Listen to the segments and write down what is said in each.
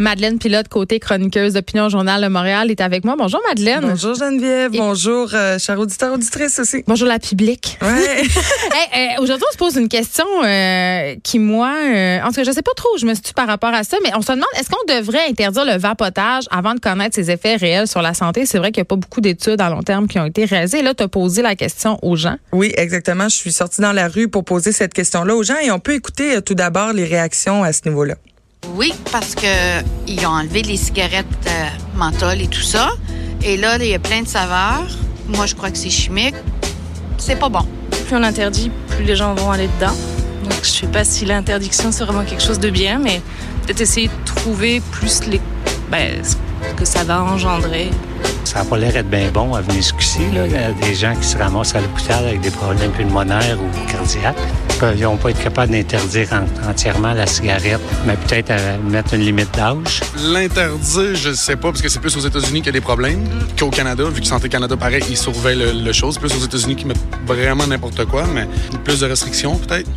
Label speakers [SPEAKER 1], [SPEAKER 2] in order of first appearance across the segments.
[SPEAKER 1] Madeleine Pilote, côté chroniqueuse d'Opinion Journal de Montréal, est avec moi. Bonjour Madeleine.
[SPEAKER 2] Bonjour Geneviève,
[SPEAKER 1] Et-
[SPEAKER 2] bonjour euh, chers auditeurs, auditrices aussi.
[SPEAKER 1] Bonjour la public.
[SPEAKER 2] Ouais.
[SPEAKER 1] Hey, euh, Aujourd'hui, on se pose une question euh, qui, moi, euh, en tout cas, je sais pas trop où je me situe par rapport à ça, mais on se demande, est-ce qu'on devrait interdire le vapotage avant de connaître ses effets réels sur la santé? C'est vrai qu'il n'y a pas beaucoup d'études à long terme qui ont été réalisées. Là, tu as posé la question aux gens.
[SPEAKER 2] oui, exactement. Je suis sortie dans la rue pour poser cette question-là aux gens et on peut écouter tout d'abord les réactions à ce niveau-là.
[SPEAKER 3] Oui, parce que ils ont enlevé les cigarettes euh, menthol et tout ça. Et là, il y a plein de saveurs. Moi, je crois que c'est chimique. C'est pas bon.
[SPEAKER 4] plus on interdit, plus les gens vont aller dedans. Donc, je sais pas si l'interdiction, c'est vraiment quelque chose de bien, mais peut-être essayer de trouver plus les, ben, ce que ça va engendrer.
[SPEAKER 5] Ça n'a pas l'air d'être bien bon à venir jusqu'ici. là. Il y a des gens qui se ramassent à l'hôpital avec des problèmes pulmonaires ou cardiaques. Ils vont pas être capables d'interdire en- entièrement la cigarette, mais peut-être à mettre une limite d'âge.
[SPEAKER 6] L'interdire, je sais pas, parce que c'est plus aux États-Unis qu'il y a des problèmes qu'au Canada. Vu que Santé Canada, pareil, ils surveillent le, le chose. Plus aux États-Unis qui mettent vraiment n'importe quoi, mais plus de restrictions, peut-être.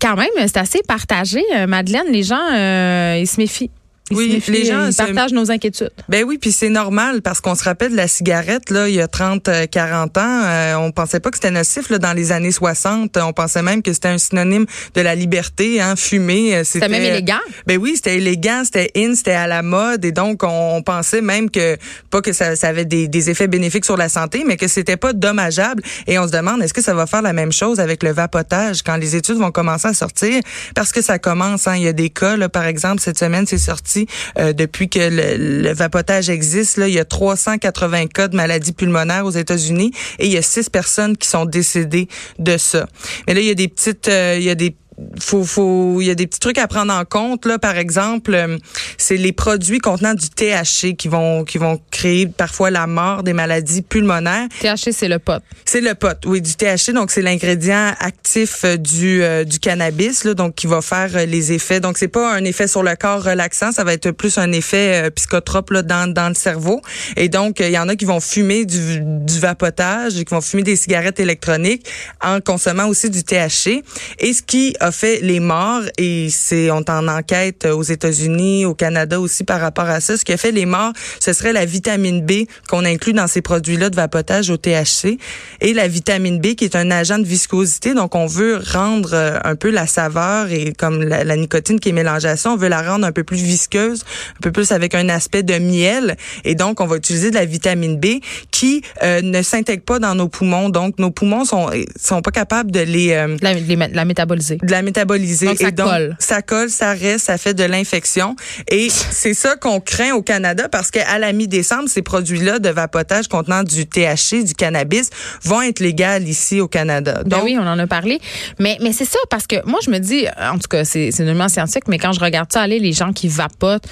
[SPEAKER 1] Quand même, c'est assez partagé, euh, Madeleine. Les gens, euh, ils se méfient. Ils
[SPEAKER 2] Oui, les gens
[SPEAKER 1] ils partagent nos inquiétudes.
[SPEAKER 2] Ben oui, puis c'est normal parce qu'on se rappelle de la cigarette là, il y a 30 euh, 40 ans, euh, on pensait pas que c'était nocif là dans les années 60, on pensait même que c'était un synonyme de la liberté hein, fumer, euh,
[SPEAKER 1] C'était même élégant.
[SPEAKER 2] Ben oui, c'était élégant, c'était in, c'était à la mode et donc on, on pensait même que pas que ça, ça avait des, des effets bénéfiques sur la santé, mais que c'était pas dommageable et on se demande est-ce que ça va faire la même chose avec le vapotage quand les études vont commencer à sortir? Parce que ça commence hein, il y a des cas là par exemple cette semaine c'est sorti euh, depuis que le, vapotage existe il y a 380 cas de maladies pulmonaires aux États-Unis et il y a six personnes qui sont décédées de ça. Mais là il y a des petites euh, il y a des faut faut il y a des petits trucs à prendre en compte là. Par exemple euh, c'est les produits contenant du THC qui vont qui vont créer parfois la mort des maladies pulmonaires.
[SPEAKER 1] THC, c'est le pot.
[SPEAKER 2] c'est le pot oui du THC donc c'est l'ingrédient actif euh, du euh, du cannabis là donc qui va faire les effets. Donc c'est pas un effet sur le corps relaxant. Ça va être plus un effet euh, psychotrope là dans dans le cerveau. Et donc il y en a qui vont fumer du du vapotage qui vont fumer des cigarettes électroniques en consommant aussi du THC et ce qui a fait les morts et c'est on en enquête aux États-Unis, au Canada aussi par rapport à ça. Ce qui a fait les morts, ce serait la vitamine B qu'on inclut dans ces produits-là de vapotage au THC et la vitamine B qui est un agent de viscosité. Donc on veut rendre euh, un peu la saveur et comme la, la nicotine qui est mélangée à ça, on veut la rendre un peu plus visqueuse, un peu plus avec un aspect de miel et donc on va utiliser de la vitamine B qui euh, ne s'intègre pas dans nos poumons. Donc nos poumons sont sont pas capables de les euh,
[SPEAKER 1] La, les- la métaboliser.
[SPEAKER 2] de la métaboliser.
[SPEAKER 1] Donc, ça
[SPEAKER 2] et donc,
[SPEAKER 1] colle.
[SPEAKER 2] Ça colle, ça reste, ça fait de l'infection. Et c'est ça qu'on craint au Canada parce qu'à la mi-décembre, ces produits-là de vapotage contenant du THC, du cannabis, vont être légales ici au Canada.
[SPEAKER 1] Ben oui, on en a parlé. Mais, mais c'est ça, parce que moi, je me dis, en tout cas, c'est nullement scientifique, mais quand je regarde ça aller, les gens qui vapotent,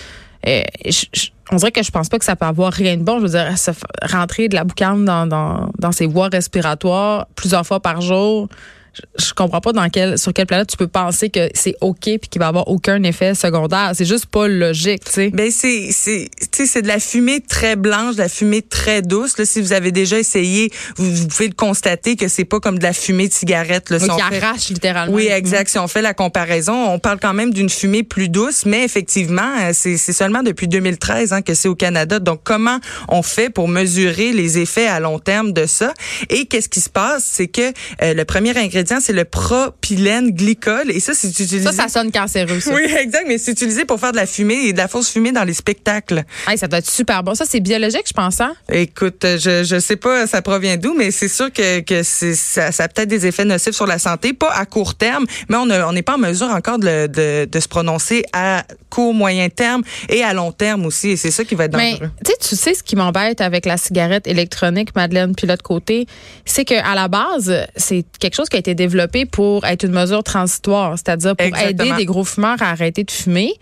[SPEAKER 1] euh, je- je- on dirait que je pense pas que ça peut avoir rien de bon. Je veux dire, se rentrer de la boucane dans, dans, dans ses voies respiratoires plusieurs fois par jour. Je, je comprends pas dans quel, sur quelle planète tu peux penser que c'est OK puis qu'il va avoir aucun effet secondaire. C'est juste pas logique, tu sais.
[SPEAKER 2] Ben c'est c'est tu sais c'est de la fumée très blanche, de la fumée très douce. Là, si vous avez déjà essayé, vous, vous pouvez le constater que c'est pas comme de la fumée de cigarette. Là, Si
[SPEAKER 1] qui
[SPEAKER 2] on fait-
[SPEAKER 1] arrache littéralement.
[SPEAKER 2] Oui, exact. Si on fait la comparaison, on parle quand même d'une fumée plus douce, mais effectivement, euh, c'est c'est seulement depuis 2013 hein, que c'est au Canada. Donc, comment on fait pour mesurer les effets à long terme de ça? Et qu'est-ce qui se passe? C'est que euh, le premier ingrédient, c'est le propylène glycol. Et ça, c'est utilisé...
[SPEAKER 1] Ça, ça sonne cancéreux, ça.
[SPEAKER 2] Oui, exact, mais c'est utilisé pour faire de la fumée et de la fausse fumée dans les spectacles.
[SPEAKER 1] Hey, ça doit être super bon. Ça, c'est biologique, je pense, hein?
[SPEAKER 2] Écoute, je je sais pas ça provient d'où, mais c'est sûr que que ça, ça a peut-être des effets nocifs sur la santé, pas à court terme, mais on a- on n'est pas en mesure encore de, de de se prononcer à court, moyen terme et à long terme aussi, et c'est ça qui va être
[SPEAKER 1] Mais
[SPEAKER 2] dangereux.
[SPEAKER 1] tu sais, tu sais ce qui m'embête avec la cigarette électronique, Madeleine, puis l'autre côté, c'est que à la base, c'est quelque chose qui a été développé pour être une mesure transitoire, c'est-à-dire pour
[SPEAKER 2] Exactement.
[SPEAKER 1] aider des gros fumeurs à arrêter de fumer.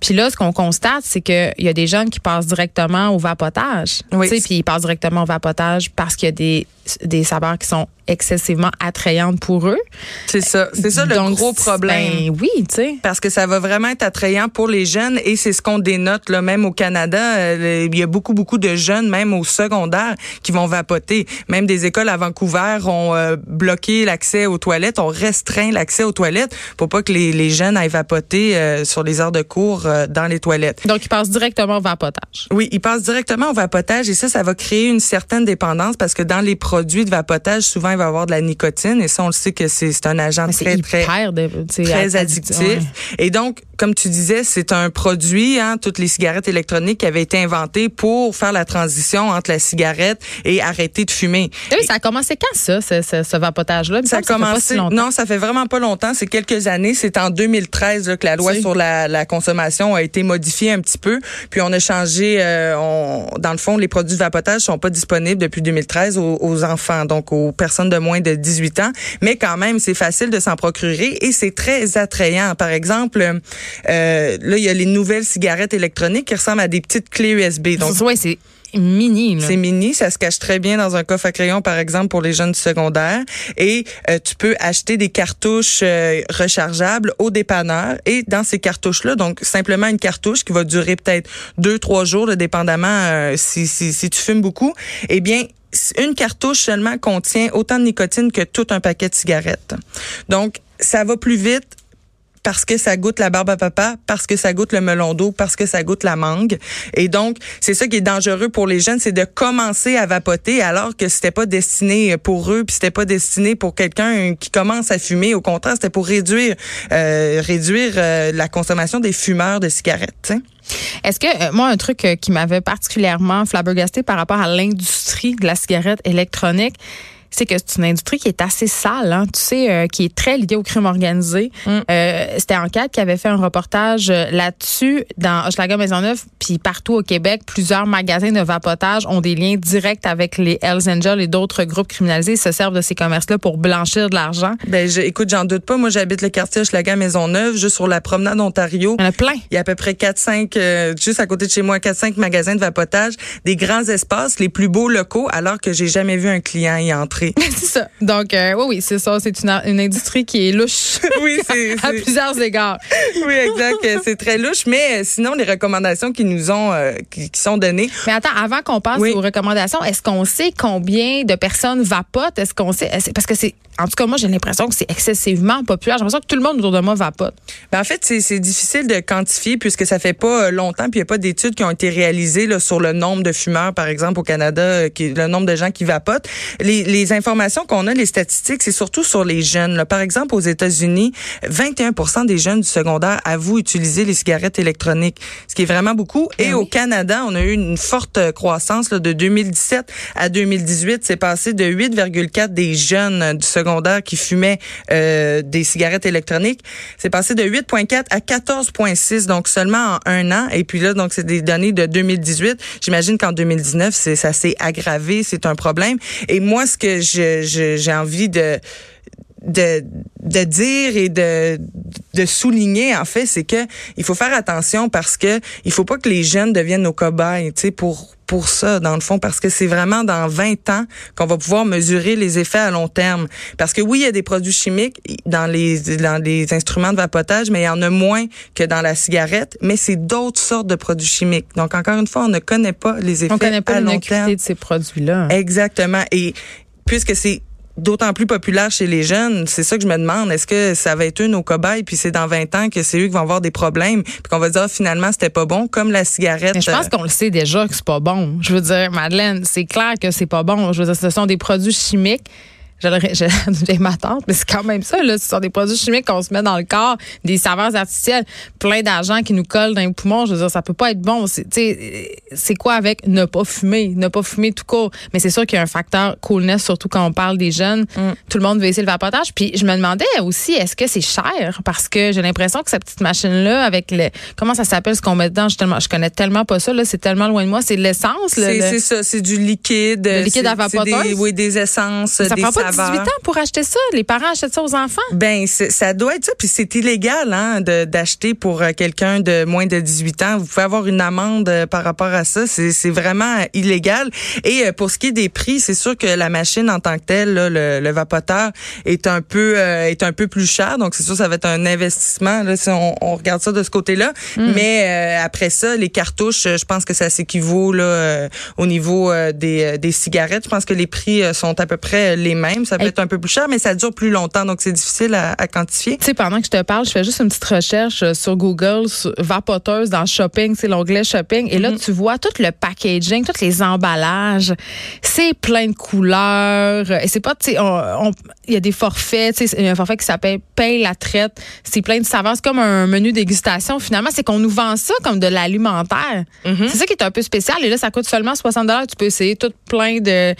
[SPEAKER 1] Puis là, ce qu'on constate, c'est qu'il y a des jeunes qui passent directement au vapotage.
[SPEAKER 2] Oui.
[SPEAKER 1] Puis ils passent directement au vapotage parce qu'il y a des, des saveurs qui sont excessivement attrayantes pour eux.
[SPEAKER 2] C'est ça. C'est ça le
[SPEAKER 1] Donc,
[SPEAKER 2] gros problème.
[SPEAKER 1] Ben oui, tu sais.
[SPEAKER 2] Parce que ça va vraiment être attrayant pour les jeunes et c'est ce qu'on dénote là même au Canada, euh, il y a beaucoup beaucoup de jeunes même au secondaire qui vont vapoter. Même des écoles à Vancouver ont euh, bloqué l'accès aux toilettes, ont restreint l'accès aux toilettes pour pas que les, les jeunes aillent vapoter euh, sur les heures de cours euh, dans les toilettes.
[SPEAKER 1] Donc, ils passent directement au vapotage.
[SPEAKER 2] Oui, ils passent directement au vapotage et ça, ça va créer une certaine dépendance parce que dans les produits de vapotage, souvent, il va y avoir de la nicotine et ça, on le sait que c'est un agent
[SPEAKER 1] Mais
[SPEAKER 2] très, très,
[SPEAKER 1] sais,
[SPEAKER 2] très
[SPEAKER 1] addictif.
[SPEAKER 2] addictif.
[SPEAKER 1] Ouais.
[SPEAKER 2] Et donc, comme tu disais, c'est un produit, hein, toutes les cigarettes électroniques qui avaient été inventées pour faire la transition entre la cigarette et arrêter de fumer.
[SPEAKER 1] Eh Oui, ça a commencé quand ça, ce, ce, ce vapotage-là?
[SPEAKER 2] Ça a commencé.
[SPEAKER 1] si longtemps.
[SPEAKER 2] non, ça fait vraiment pas longtemps. C'est quelques années. C'est en 2013 là, que la loi sur la, la consommation a été modifiée un petit peu. Puis on a changé. euh, on, dans le fond, les produits de vapotage sont pas disponibles depuis 2013 aux, aux enfants, donc aux personnes de moins de 18 ans. Mais quand même, c'est facile de s'en procurer et c'est très attrayant. Par exemple, euh, là, il y a les nouvelles cigarettes électroniques qui ressemblent à des petites clés USB. Donc
[SPEAKER 1] ouais, c'est mini.
[SPEAKER 2] C'est mini, ça se cache très bien dans un coffre à crayon, par exemple, pour les jeunes du secondaire. Et euh, tu peux acheter des cartouches euh, rechargeables au dépanneur. Et dans ces cartouches-là, donc simplement une cartouche qui va durer peut-être deux, trois jours, là, dépendamment euh, si, si, si tu fumes beaucoup, eh bien, une cartouche seulement contient autant de nicotine que tout un paquet de cigarettes. Donc, ça va plus vite parce que ça goûte la barbe à papa, parce que ça goûte le melon d'eau, parce que ça goûte la mangue. Et donc, c'est ça qui est dangereux pour les jeunes, c'est de commencer à vapoter alors que c'était pas destiné pour eux, puis c'était pas destiné pour quelqu'un qui commence à fumer. Au contraire, c'était pour réduire euh, réduire euh, la consommation des fumeurs de cigarettes. tu sais.
[SPEAKER 1] Est-ce que, euh, moi, un truc euh, qui m'avait particulièrement flabbergasté par rapport à l'industrie de la cigarette électronique, c'est que c'est une industrie qui est assez sale, hein, tu sais, euh, qui est très liée au crime organisé. Euh, C'était Enquête qui avait fait un reportage euh, là-dessus dans Hochelaga Maisonneuve, puis partout au Québec, plusieurs magasins de vapotage ont des liens directs avec les Hells Angels et d'autres groupes criminalisés. Ils se servent de ces commerces-là pour blanchir de l'argent.
[SPEAKER 2] Ben, je, écoute, j'en doute pas. Moi, j'habite le quartier Hochelaga Maisonneuve, juste sur la promenade Ontario.
[SPEAKER 1] Il y en a plein.
[SPEAKER 2] Il y a à peu près 4-5, euh, juste à côté de chez moi, 4-5 magasins de vapotage, des grands espaces, les plus beaux locaux, alors que j'ai jamais vu un client y entrer.
[SPEAKER 1] c'est ça. Donc, euh, oui, oui, c'est ça. C'est une, une industrie qui est louche.
[SPEAKER 2] Oui, c'est-
[SPEAKER 1] à plusieurs égards.
[SPEAKER 2] oui, exact. euh, C'est très louche, mais euh, sinon, les recommandations qui nous ont, euh, qui, qui sont données,
[SPEAKER 1] Mais attends, avant qu'on passe
[SPEAKER 2] Oui.
[SPEAKER 1] aux recommandations, est-ce qu'on sait combien de personnes vapotent? Est-ce qu'on sait? Parce que c'est, en tout cas, moi, j'ai l'impression que c'est excessivement populaire. J'ai l'impression que tout le monde autour de moi vapote.
[SPEAKER 2] Ben, en fait, c'est difficile de quantifier puisque ça fait pas longtemps, puis il n'y a pas d'études qui ont été réalisées là, sur le nombre de fumeurs, par exemple, au Canada, qui, le nombre de gens qui vapotent. Les, les informations qu'on a, les statistiques, c'est surtout sur les jeunes. là. Par exemple, aux États-Unis, 21 des jeunes du secondaire avouent utiliser les cigarettes électroniques, ce qui est vraiment beaucoup. Et au Canada, on a eu une forte euh, croissance là, de 2017 à 2018. C'est passé de 8,4 des jeunes euh, du secondaire qui fumaient euh, des cigarettes électroniques. C'est passé de 8,4 à 14,6, donc seulement en un an. Et puis là, donc c'est des données de 2018. J'imagine qu'en 2019, c'est ça s'est aggravé, c'est un problème. Et moi, ce que je- je- j'ai envie de de, de dire et de, de souligner en fait c'est que il faut faire attention parce que il faut pas que les jeunes deviennent nos cobayes tu sais pour pour ça dans le fond parce que c'est vraiment dans 20 ans qu'on va pouvoir mesurer les effets à long terme parce que oui il y a des produits chimiques dans les dans les instruments de vapotage mais il y en a moins que dans la cigarette mais c'est d'autres sortes de produits chimiques donc encore une fois on ne connaît pas les effets
[SPEAKER 1] On connaît pas
[SPEAKER 2] à long terme
[SPEAKER 1] de ces produits-là.
[SPEAKER 2] Exactement. Et puisque c'est d'autant plus populaire chez les jeunes, c'est ça que je me demande. Est-ce que ça va être eux nos cobayes, puis c'est dans 20 ans que c'est eux qui vont avoir des problèmes, puis qu'on va dire ah, finalement c'était pas bon, comme la cigarette.
[SPEAKER 1] Mais je pense
[SPEAKER 2] euh,
[SPEAKER 1] qu'on le sait déjà que c'est pas bon. Je veux dire, Madeleine, c'est clair que c'est pas bon. Je veux dire, ce sont des produits chimiques. J'ai ma tante, mais c'est quand même ça, là. Ce sont des produits chimiques qu'on se met dans le corps, des saveurs artificielles, plein d'argent qui nous colle dans les poumons. Je veux dire, ça peut pas être bon. C'est, tu sais, c'est quoi avec ne pas fumer? Ne pas fumer tout court? Mais c'est sûr qu'il y a un facteur coolness, surtout quand on parle des jeunes. Tout le monde veut essayer le vapotage. Puis je me demandais aussi, est-ce que c'est cher? Parce que j'ai l'impression que cette petite machine-là, avec le, comment ça s'appelle ce qu'on met dedans? Je, tellement, je connais tellement pas ça, là. C'est tellement loin de moi. C'est de l'essence, le-
[SPEAKER 2] c'est
[SPEAKER 1] le-
[SPEAKER 2] ça, c'est du liquide.
[SPEAKER 1] Le liquide à
[SPEAKER 2] c'est
[SPEAKER 1] vapoteuse?
[SPEAKER 2] des- Oui, des essences,
[SPEAKER 1] Ça
[SPEAKER 2] des
[SPEAKER 1] prend pas
[SPEAKER 2] saveur.
[SPEAKER 1] 18 ans pour acheter ça? Les parents achètent ça aux enfants?
[SPEAKER 2] Ben, ça doit être ça. Puis c'est illégal hein, d'acheter pour euh, quelqu'un de moins de 18 ans. Vous pouvez avoir une amende euh, par rapport à ça. C'est c'est vraiment euh, illégal. Et pour ce qui est des prix, c'est sûr que la machine en tant que telle, là, le, le vapoteur, est un peu euh, est un peu plus cher. Donc c'est sûr ça va être un investissement là, si on, on regarde ça de ce côté-là. Mais euh, après ça, les cartouches, je pense que ça s'équivaut là euh, au niveau des, des cigarettes. Je pense que les prix sont à peu près les mêmes. Ça peut être un peu plus cher, mais ça dure plus longtemps, donc c'est difficile à, à quantifier.
[SPEAKER 1] Tu sais, pendant que je te parle, je fais juste une petite recherche euh, sur Google, sur vapoteuse dans shopping, c'est l'onglet shopping. Et là, tu vois tout le packaging, tous les emballages. C'est plein de couleurs. Et c'est pas, tu sais, il y a des forfaits, tu sais, il y a un forfait qui s'appelle Paye la traite. C'est plein de saveurs. C'est comme un menu dégustation. Finalement, c'est qu'on nous vend ça comme de l'alimentaire. C'est ça qui est un peu spécial. Et là, ça coûte seulement 60 Tu peux essayer tout plein de,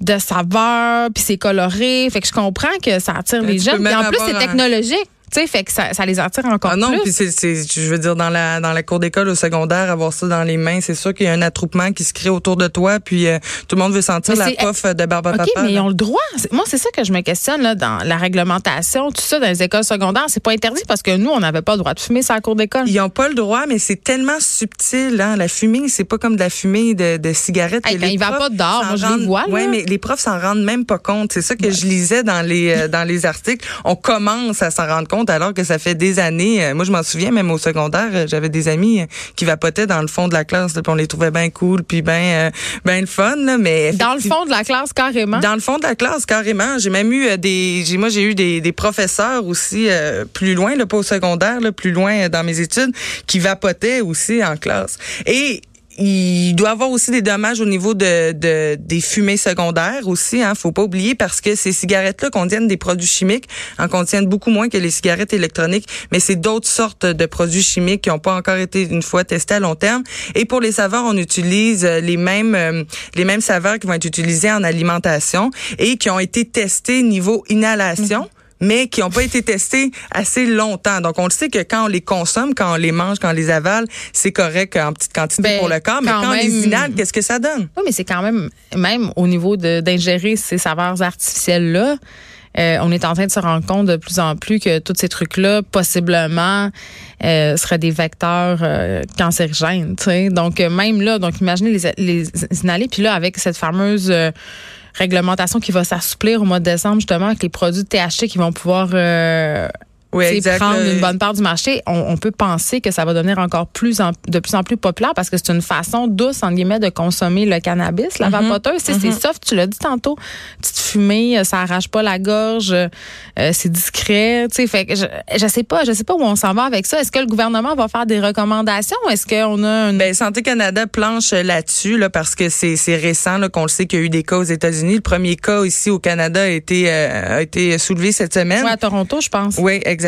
[SPEAKER 1] de saveurs, puis c'est coloré. Fait que je comprends que ça attire les
[SPEAKER 2] tu
[SPEAKER 1] jeunes.
[SPEAKER 2] même
[SPEAKER 1] en plus, c'est technologique. Tu sais, fait que ça, ça les attire encore
[SPEAKER 2] Ah non,
[SPEAKER 1] plus.
[SPEAKER 2] puis c'est, c'est, je veux dire, dans la, dans la cour d'école au secondaire, avoir ça dans les mains, c'est sûr qu'il y a un attroupement qui se crée autour de toi, puis euh, tout le monde veut sentir
[SPEAKER 1] Mais
[SPEAKER 2] la puff de barbe à
[SPEAKER 1] OK,
[SPEAKER 2] papa.
[SPEAKER 1] mais ils ont le droit. Moi, c'est ça que je me questionne là, dans la réglementation, tout ça, dans les écoles secondaires. C'est pas interdit parce que nous, on n'avait pas le droit de fumer sur la cour d'école.
[SPEAKER 2] Ils ont pas le droit, mais c'est tellement subtil. Hein? La fumée, c'est pas comme de la fumée de, de cigarettes.
[SPEAKER 1] Hey, quand
[SPEAKER 2] les
[SPEAKER 1] il va pas dehors, moi, je les vois.
[SPEAKER 2] Ouais, mais les profs s'en rendent même pas compte. C'est ça que je lisais dans les euh, dans les articles. On commence à s'en rendre compte alors que ça fait des années. Euh, Moi, je m'en souviens, même au secondaire, euh, j'avais des amis euh, qui vapotaient dans le fond de la classe, là, puis on les trouvait bien cool, puis bien bien le fun. Là, mais
[SPEAKER 1] Dans le fond de la classe, carrément?
[SPEAKER 2] dans le fond de la classe, carrément. J'ai même eu des. J'ai, moi, j'ai eu des, des professeurs aussi euh, plus loin, là, pas au secondaire, là, plus loin dans mes études, qui vapotaient aussi en classe. Et il doit avoir aussi des dommages au niveau de, de des fumées secondaires aussi. Hein, faut pas oublier parce que ces cigarettes-là contiennent des produits chimiques, en contiennent beaucoup moins que les cigarettes électroniques, mais c'est d'autres sortes de produits chimiques qui n'ont pas encore été une fois testés à long terme. Et pour les saveurs, on utilise euh, les mêmes euh, les mêmes saveurs qui vont être utilisées en alimentation et qui ont été testés niveau inhalation mais qui n'ont pas été testés assez longtemps. Donc, on le sait que quand on les consomme, quand on les mange, quand on les avale, c'est correct en petite quantité
[SPEAKER 1] Ben,
[SPEAKER 2] pour le corps, mais
[SPEAKER 1] quand
[SPEAKER 2] quand on les
[SPEAKER 1] même-
[SPEAKER 2] inhale, qu'est-ce que ça donne?
[SPEAKER 1] Oui, mais c'est quand même, même au niveau d'ingérer ces saveurs artificielles-là, euh, on est en train de se rendre compte de plus en plus que tous ces trucs-là, possiblement, euh, seraient des vecteurs euh, cancérigènes. tu sais. Donc, euh, même là, donc imaginez les, les inhaler. Puis là, avec cette fameuse réglementation qui va s'assouplir au mois de décembre, justement, avec les produits THC qui vont pouvoir... euh,
[SPEAKER 2] Oui, exact.
[SPEAKER 1] prendre une bonne part du marché, on, on peut penser que ça va devenir encore plus en- de plus en plus populaire parce que c'est une façon douce, en guillemets, de consommer le cannabis, la vapoteuse. Tu sais, C'est soft, tu l'as dit tantôt. Petite fumée, euh, ça arrache pas la gorge, euh, c'est discret. Tu sais, fait que je, je sais pas, je sais pas où on s'en va avec ça. Est-ce que le gouvernement va faire des recommandations? Est-ce qu'on a une...
[SPEAKER 2] Ben, Santé Canada planche là-dessus là, parce que c'est c'est récent là, qu'on le sait qu'il y a eu des cas aux États-Unis. Le premier cas ici au Canada a été, euh, a été soulevé cette semaine.
[SPEAKER 1] Ouais, à Toronto, je pense.
[SPEAKER 2] Oui, exactement.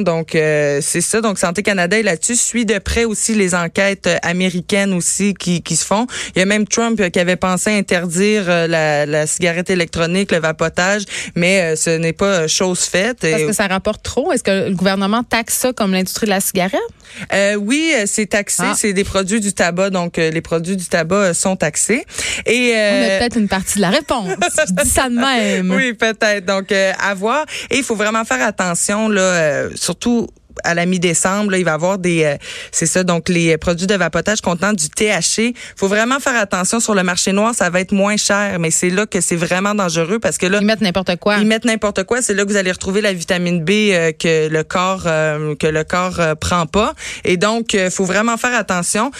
[SPEAKER 2] Donc euh, c'est ça. Donc Santé Canada est là-dessus suit de près aussi les enquêtes euh, américaines aussi qui, qui se font. Il y a même Trump euh, qui avait pensé interdire la, la cigarette électronique, le vapotage, mais ce n'est pas chose faite.
[SPEAKER 1] Parce que ça rapporte trop. Est-ce que le gouvernement taxe ça comme l'industrie de la cigarette?
[SPEAKER 2] Euh, oui, c'est taxé.
[SPEAKER 1] Ah.
[SPEAKER 2] C'est des produits du tabac, donc les produits du tabac sont taxés. Et
[SPEAKER 1] On
[SPEAKER 2] euh,
[SPEAKER 1] a peut-être une partie de la réponse. je dis ça de même.
[SPEAKER 2] Oui, peut-être. Donc, euh, à voir. Et il faut vraiment faire attention, là, euh, surtout à la mi-décembre, il va y avoir des, euh, c'est ça, donc les produits de vapotage contenant du THC. faut vraiment faire attention sur le marché noir, ça va être moins cher, mais c'est là que c'est vraiment dangereux parce que là,
[SPEAKER 1] Ils mettent n'importe quoi.
[SPEAKER 2] ils mettent n'importe quoi. C'est là que vous allez retrouver la vitamine B euh, que le corps euh, que le corps prend pas. Et donc, euh, faut vraiment faire attention.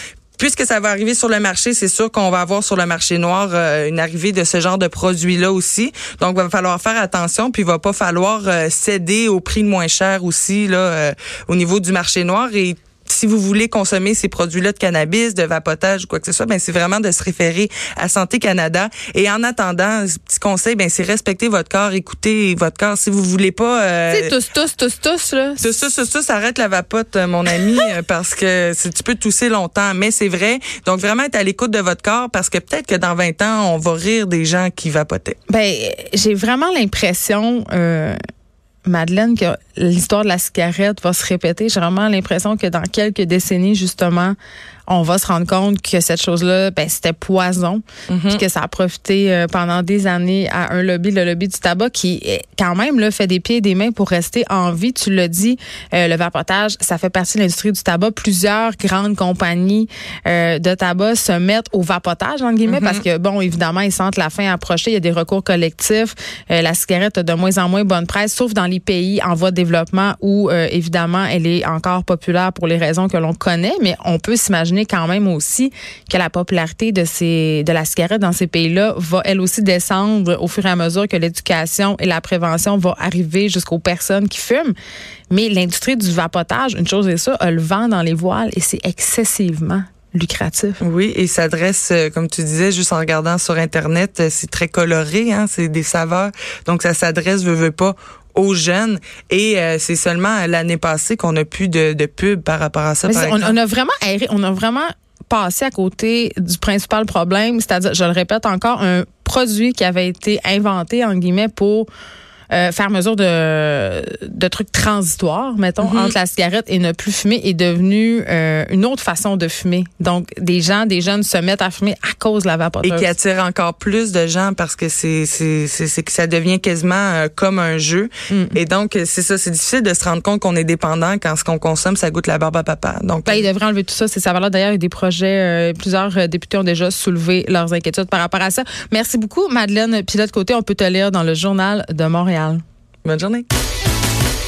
[SPEAKER 2] Puisque ça va arriver sur le marché, c'est sûr qu'on va avoir sur le marché noir euh, une arrivée de ce genre de produits-là aussi. Donc, il va falloir faire attention, puis il va pas falloir euh, céder au prix le moins cher aussi là euh, au niveau du marché noir. Et si vous voulez consommer ces produits-là de cannabis, de vapotage ou quoi que ce soit, ben c'est vraiment de se référer à Santé Canada. Et en attendant, petit conseil, ben c'est respecter votre corps, écouter votre corps. Si vous voulez pas, euh,
[SPEAKER 1] Tu sais, tous, tous, tous, tous, là.
[SPEAKER 2] ça, tout ça, ça arrête la vapote, euh, mon ami, euh, parce que c'est- tu peux tousser longtemps, mais c'est vrai. Donc vraiment être à l'écoute de votre corps, parce que peut-être que dans 20 ans, on va rire des gens qui vapotaient.
[SPEAKER 1] Ben, j'ai vraiment l'impression, euh, Madeleine, que l'histoire de la cigarette va se répéter. J'ai vraiment l'impression que dans quelques décennies, justement, on va se rendre compte que cette chose-là, ben, c'était poison, puis que ça a profité euh, pendant des années à un lobby, le lobby du tabac, qui quand même là, fait des pieds et des mains pour rester en vie. Tu l'as dit, euh, le vapotage, ça fait partie de l'industrie du tabac. Plusieurs grandes compagnies euh, de tabac se mettent au vapotage, entre guillemets, parce que, bon, évidemment, ils sentent la fin approcher. Il y a des recours collectifs. la cigarette a de moins en moins bonne presse, sauf dans les pays en voie de développement où, évidemment, elle est encore populaire pour les raisons que l'on connaît, mais on peut s'imaginer quand même aussi que la popularité de la cigarette dans ces pays-là va elle aussi descendre au fur et à mesure que l'éducation et la prévention vont arriver jusqu'aux personnes qui fument. Mais l'industrie du vapotage, une chose est ça, a le vent dans les voiles et c'est excessivement lucratif.
[SPEAKER 2] Oui, et s'adresse, euh, comme tu disais, juste en regardant sur Internet, euh, c'est très coloré, hein, c'est des saveurs. Donc, ça s'adresse, veut, veut pas, aux jeunes. Et euh, c'est seulement l'année passée qu'on a plus de, de pub par rapport à ça.
[SPEAKER 1] on, a vraiment on a vraiment passé à côté du principal problème, c'est-à-dire, je le répète encore, un produit qui avait été inventé, en guillemets, pour euh, faire mesure de, de trucs transitoires, mettons, mhm. entre la cigarette et ne plus fumer est devenu euh, une autre façon de fumer. Donc, des gens, des jeunes se mettent à fumer à cause de la vapoteuse.
[SPEAKER 2] Et qui attire encore plus de gens parce que c'est c'est c'est que ça devient quasiment euh, comme un jeu. Mm. Et donc, c'est ça, c'est difficile de se rendre compte qu'on est dépendant quand ce qu'on consomme, ça goûte la barbe à papa. Donc,
[SPEAKER 1] ben, il devrait enlever tout ça. C'est ça. D'ailleurs, il y a des projets, plusieurs députés ont déjà soulevé leurs inquiétudes par rapport à ça. Merci beaucoup, Madeleine Pilote Côté. On peut te lire dans le journal de
[SPEAKER 2] Bonne journée.